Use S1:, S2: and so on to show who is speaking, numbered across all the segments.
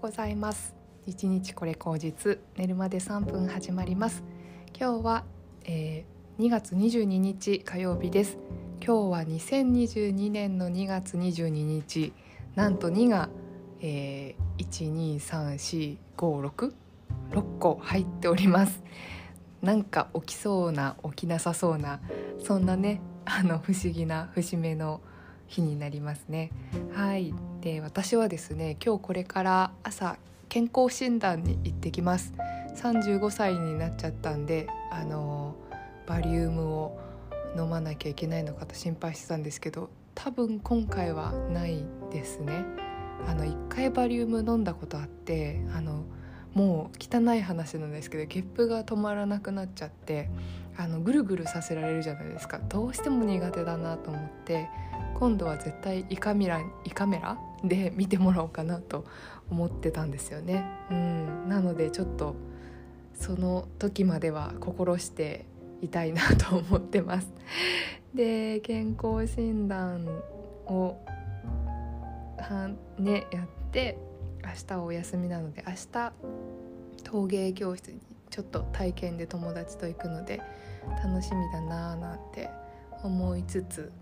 S1: ございます。一日これ口実寝るまで3分始まります。今日は、えー、2月22日火曜日です。今日は2022年の2月22日なんと2が、えー、1234566個入っております。なんか起きそうな起きなさそうなそんなねあの不思議な節目の日になりますね。はい。で私はですね今日これから朝健康診断に行ってきます。35歳になっちゃったんであのバリウムを飲まなきゃいけないのかと心配してたんですけど多分今回はないですね。あの1回バリウム飲んだことあってあのもう汚い話なんですけどゲップが止まらなくなっちゃってあのぐるぐるさせられるじゃないですか。どうしても苦手だなと思って今度は絶対胃カメラ胃カメラで見てもらおうかなと思ってたんですよね。うん、なのでちょっとその時までは心していたいなと思ってます。で健康診断をはねやって明日はお休みなので明日陶芸教室にちょっと体験で友達と行くので楽しみだなーなんて思いつつ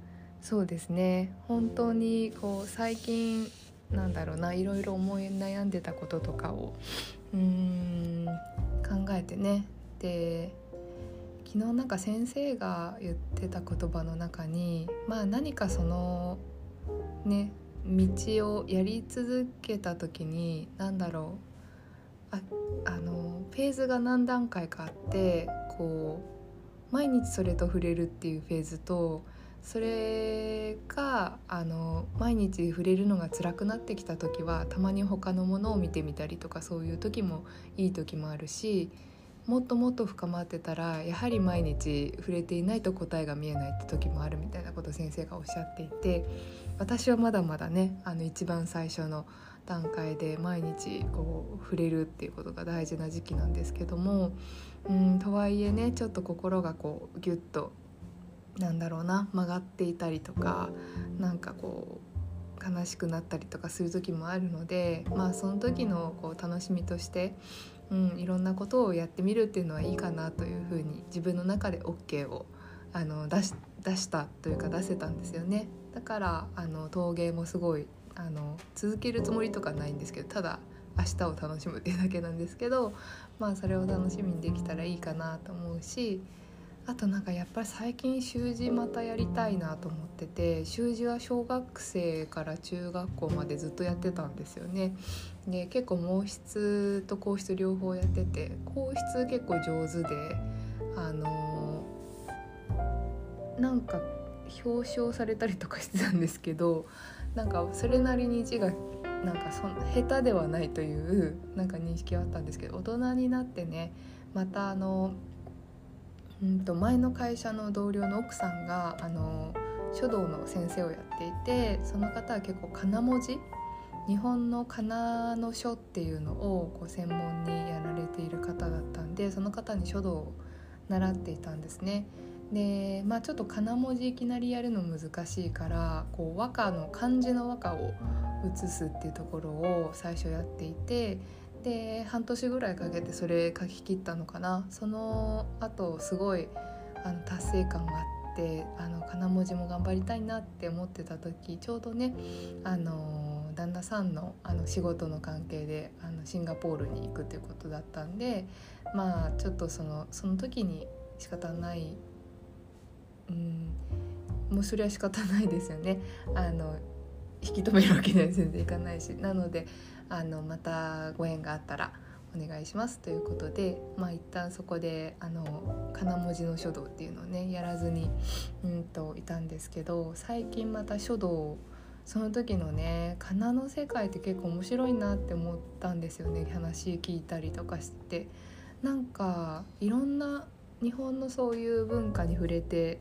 S1: そうですね。本当にこう最近なんだろうないろいろ思い悩んでたこととかをうん考えてね。で昨日なんか先生が言ってた言葉の中にまあ何かそのね道をやり続けた時に何だろうああのフェーズが何段階かあってこう毎日それと触れるっていうフェーズとそれがあの毎日触れるのが辛くなってきた時はたまに他のものを見てみたりとかそういう時もいい時もあるしもっともっと深まってたらやはり毎日触れていないと答えが見えないって時もあるみたいなこと先生がおっしゃっていて私はまだまだねあの一番最初の段階で毎日こう触れるっていうことが大事な時期なんですけどもうんとはいえねちょっと心がこうギュッとなんだろうな曲がっていたりとかなんかこう悲しくなったりとかする時もあるのでまあその時のこう楽しみとして、うん、いろんなことをやってみるっていうのはいいかなというふうに自分の中で OK をあの出し出したというか出せたんですよね。だからあの陶芸もすごいあの続けるつもりとかないんですけどただ明日を楽しむっていうだけなんですけどまあそれを楽しみにできたらいいかなと思うしあとなんかやっぱり最近習字またやりたいなと思ってて習字は小学生から中学校までずっとやってたんですよね。で結構毛筆と硬筆両方やってて硬筆結構上手であのー、なんか表彰されたりとかしてたんですけどなんかそれなりに字がなんかそ下手ではないというなんか認識はあったんですけど大人になってねまたあのうんと前の会社の同僚の奥さんがあの書道の先生をやっていてその方は結構仮名文字日本の仮名の書っていうのをこう専門にやられている方だったんでその方に書道を習っていたんですね。でまあちょっと仮名文字いきなりやるの難しいからこう和歌の漢字の和歌を写すっていうところを最初やっていてで半年ぐらいかけてそれ書き切ったのかなその後すごいあの達成感があってあの金文字も頑張りたいなって思ってた時ちょうどねあの旦那さんのあの仕事の関係であのシンガポールに行くっていうことだったんでまあちょっとそのその時に仕方ないうんもうそれは仕方ないですよね。あの引き止めるわけには全然いかないしなのであのまたご縁があったらお願いしますということでまあ一旦そこであの金文字の書道っていうのをねやらずにうんといたんですけど最近また書道その時のね仮名の世界って結構面白いなって思ったんですよね話聞いたりとかして。なんかいろんな日本のそういう文化に触れて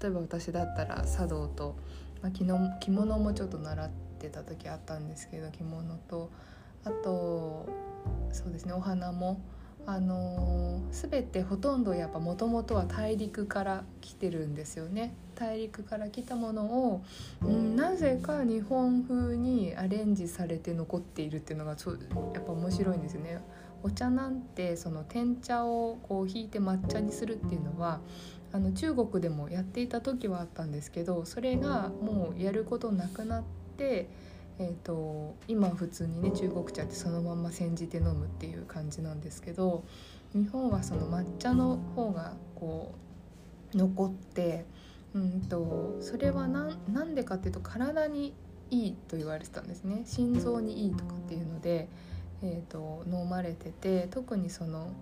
S1: 例えば私だったら茶道と、まあ、着物もちょっと習ってた時あったんですけど着物とあとそうですねお花もあのー、全てほとんどやっぱもともとは大陸から来てるんですよね大陸から来たものを、うん、なぜか日本風にアレンジされて残っているっていうのがちょやっぱ面白いんですよね。お茶なんてその天茶をこう引いて抹茶にするっていうのはあの中国でもやっていた時はあったんですけどそれがもうやることなくなって、えーと、今普通にね中国茶ってそのまま煎じて飲むっていう感じなんですけど日本はその抹茶の方がこう残ってうんとそれは何でかっていうと体にいいと言われてたんですね心臓にいいとかっていうので。えーと、飲まれてて特にその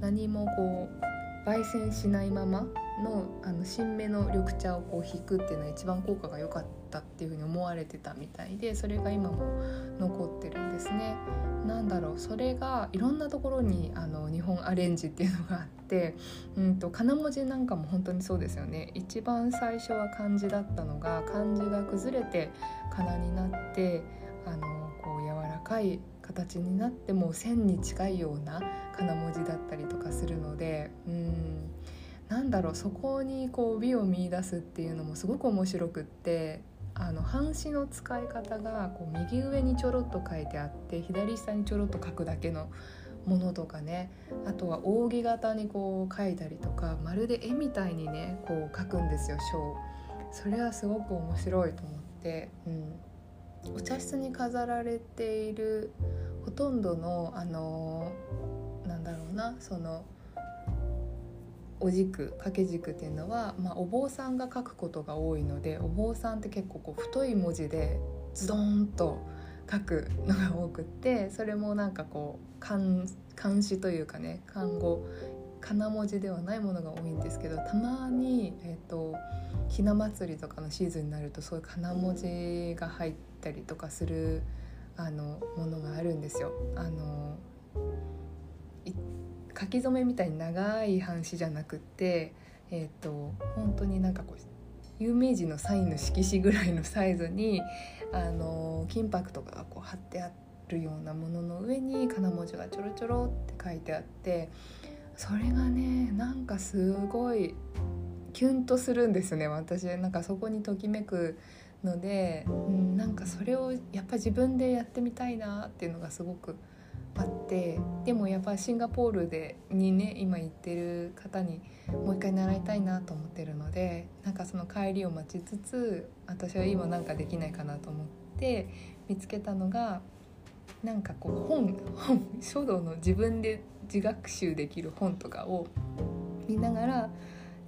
S1: 何もこう焙煎しないままのあの新芽の緑茶をこう引くっていうのは一番効果が良かったっていうふうに思われてたみたいでそれが今も残ってるんですね。なんだろうそれがいろんなところにあの日本アレンジっていうのがあって、うんと、金文字なんかも本当にそうですよね一番最初は漢字だったのが漢字が崩れて仮名になってあのこう柔らかい形になってもう線に近いような金文字だったりとかするのでうんなんだろうそこにこう美を見いだすっていうのもすごく面白くってあの半紙の使い方がこう右上にちょろっと書いてあって左下にちょろっと書くだけのものとかねあとは扇形にこう書いたりとかまるで絵みたいにねこう書くんですよ章。それはすごく面白いと思って、うん、お茶室に飾られているほとんどのあのなんだろうなそのお軸掛け軸っていうのは、まあ、お坊さんが書くことが多いのでお坊さんって結構こう太い文字でズドンと書くのが多くってそれもなんかこう漢詩というかね漢語かな文字ではないものが多いんですけどたまに、えーと、ひな祭りとかのシーズンになるとそういうかな文字が入ったりとかするあのものがあるんですよ。あの書き初めみたいに長い半紙じゃなくって、えーと、本当になんかこう有名人のサインの色紙ぐらいのサイズにあの金箔とかがこう貼ってあるようなものの上に金文字がちょろちょろって書いてあってそれがねなんかすごいキュンとするんですね私。なんかそこにときめくので、うん、なんかそれをやっぱ自分でやってみたいなっていうのがすごくあってでもやっぱシンガポールでにね今行ってる方にもう一回習いたいなと思ってるのでなんかその帰りを待ちつつ私は今なんかできないかなと思って見つけたのがなんかこう本本書道の自分で自学習できる本とかを見ながら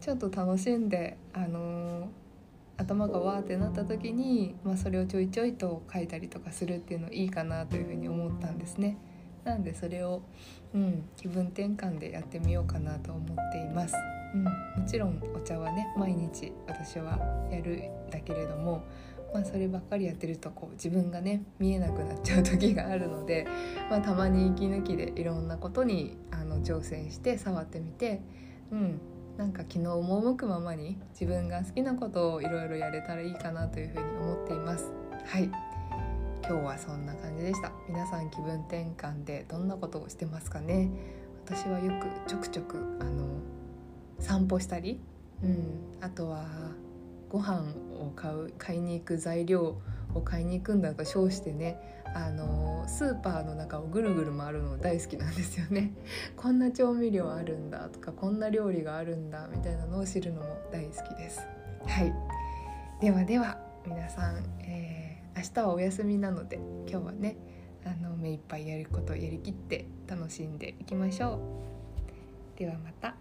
S1: ちょっと楽しんで、あのー、頭がわーってなった時に、まあ、それをちょいちょいと書いたりとかするっていうのいいかなというふうに思ったんですね。なんでそれを、うん、気分転換でやってみようかなと思っています。うん、もちろんお茶はね毎日私はやるだけれどもまあ、そればっかりやってるとこう自分がね見えなくなっちゃう時があるので、まあ、たまに息抜きでいろんなことにあの挑戦して触ってみて、うん、なんか昨日赴くままに自分が好きなことをいろいろやれたらいいかなというふうに思っています。はい今日はそんな感じでした。皆さん気分転換でどんなことをしてますかね。私はよくちょくちょくあの散歩したり、うん、あとはご飯を買う買いに行く材料を買いに行くんだと称してねあのスーパーの中をぐるぐる回るの大好きなんですよね。こんな調味料あるんだとかこんな料理があるんだみたいなのを知るのも大好きです。はい。ではでは皆さん、えー、明日はお休みなので今日はねあの目いっぱいやることやりきって楽しんでいきましょう。ではまた。